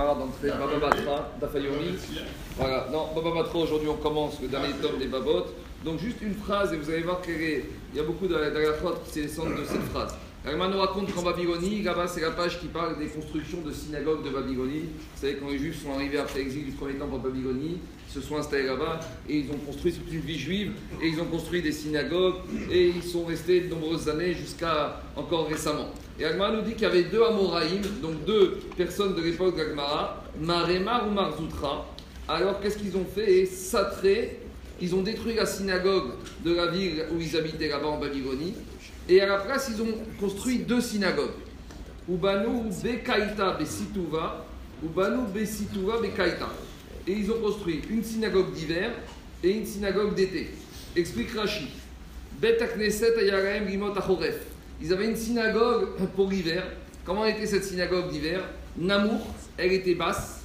Agmara d'entrée Baba Dafayomi. Voilà, non, Baba aujourd'hui on commence le dernier tome des Babot. Donc juste une phrase et vous allez voir qu'il y a beaucoup d'Alakhot qui descendent de cette phrase. Agmara nous raconte qu'en Babylonie, là-bas c'est la page qui parle des constructions de synagogues de Babylonie. Vous savez, quand les Juifs sont arrivés après l'exil du premier temple en Babylonie, ils se sont installés là-bas et ils ont construit une vie juive et ils ont construit des synagogues et ils sont restés de nombreuses années jusqu'à encore récemment. Et Agmara nous dit qu'il y avait deux Amoraïm, donc deux personnes de l'époque d'Agmara, Maremar ou Marzoutra. Alors qu'est-ce qu'ils ont fait? Satré, ils ont détruit la synagogue de la ville où ils habitaient là-bas en Babylonie. Et à la place, ils ont construit deux synagogues. Ubanu Bekaita Besituva, Ubanu Besituva Bekaita. Et ils ont construit une synagogue d'hiver et une synagogue d'été. Explique Rashi. Bet Knesset Ayaraem Rimot Achoref. Ils avaient une synagogue pour l'hiver. Comment était cette synagogue d'hiver? Namour, elle était basse.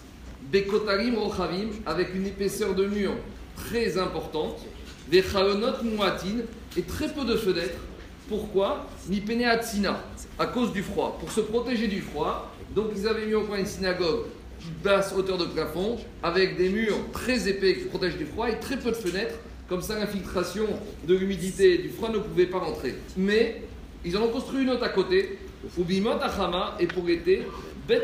Bekotarim Rochavim, avec une épaisseur de mur très importante. Vechalonot Muatin, et très peu de fenêtres. Pourquoi Mipene Atsina, à cause du froid. Pour se protéger du froid, donc ils avaient mis au point une synagogue basse hauteur de plafond, avec des murs très épais qui protègent du froid et très peu de fenêtres. Comme ça, l'infiltration de l'humidité et du froid ne pouvait pas rentrer. Mais ils en ont construit une autre à côté, Ubimot Achama, et pour l'été, Bet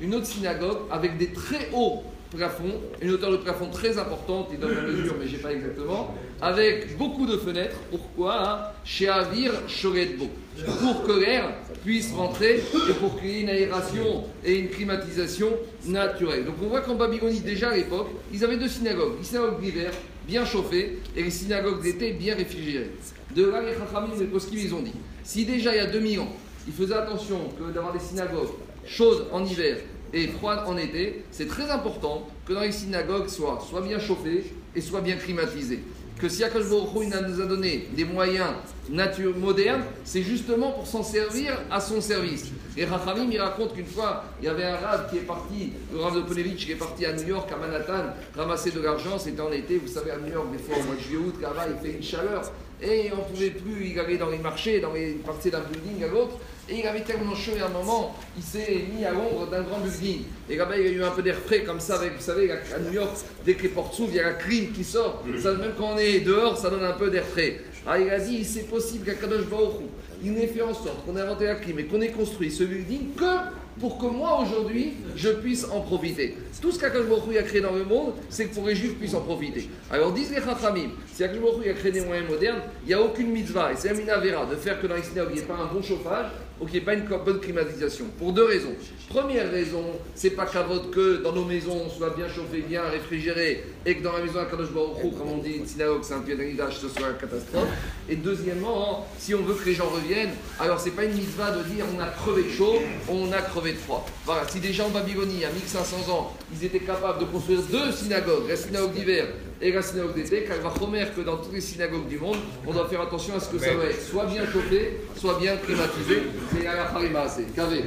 une autre synagogue avec des très hauts plafonds, une hauteur de plafond très importante, il donne la mesure, mais je n'ai pas exactement, avec beaucoup de fenêtres. Pourquoi Chez Avir Shoretbo. Pour que l'air puisse rentrer et pour qu'il y ait une aération et une climatisation naturelle. Donc on voit qu'en Babylonie, déjà à l'époque, ils avaient deux synagogues. Une synagogue d'hiver, bien chauffée, et les synagogues d'été, bien réfrigérées. De là, les Chachamim et les Poskim, ils ont dit si déjà il y a 2000 ans, ils faisaient attention d'avoir des synagogues chaudes en hiver et froides en été, c'est très important que dans les synagogues soient soit bien chauffées et soit bien climatisées. Que si Akash nous a donné des moyens nature modernes, c'est justement pour s'en servir à son service. Et Rachamim, il raconte qu'une fois, il y avait un rave qui est parti, le rave de Polevitch, qui est parti à New York, à Manhattan, ramasser de l'argent, c'était en été, vous savez, à New York, des fois au mois de juillet, août, là-bas, il fait une chaleur, et on ne pouvait plus, il allait dans les marchés, dans les parties d'un building à l'autre, et il avait tellement chaud, et à un moment, il s'est mis à l'ombre d'un grand building. Et là-bas, il y a eu un peu d'air frais, comme ça, avec, vous savez, à New York, dès que les portes s'ouvrent, il y a la clim qui sort. Ça, même quand on est dehors, ça donne un peu d'air frais. Ah, il a dit, c'est possible qu'à Kadosh Baruch il ait fait en sorte qu'on ait inventé la clim et qu'on ait construit ce building que pour que moi aujourd'hui je puisse en profiter. Tout ce qu'Akash a créé dans le monde, c'est que pour les juifs puissent en profiter. Alors disent les Chachamim, si Akash a créé des moyens modernes, il n'y a aucune mitzvah, et c'est un minavera, de faire que dans les synagogues il n'y ait pas un bon chauffage ou qu'il n'y pas une bonne climatisation. Pour deux raisons. Première raison, c'est pas qu'avot que dans nos maisons on soit bien chauffé, bien réfrigéré, et que dans la maison à Kadosh Baruch comme on dit, une synagogue, c'est un pied ce soit une catastrophe. Et deuxièmement, si on veut que les gens reviennent, alors c'est pas une mitzvah de dire on a crevé de chaud, on a crevé de froid. Voilà, si des gens en Babylonie, à 1500 ans, ils étaient capables de construire deux synagogues, la synagogue d'hiver et la synagogue d'été, car va remettre que dans toutes les synagogues du monde, on doit faire attention à ce que ça doit être soit bien chauffé, soit bien climatisé. C'est la harima, c'est Kavé.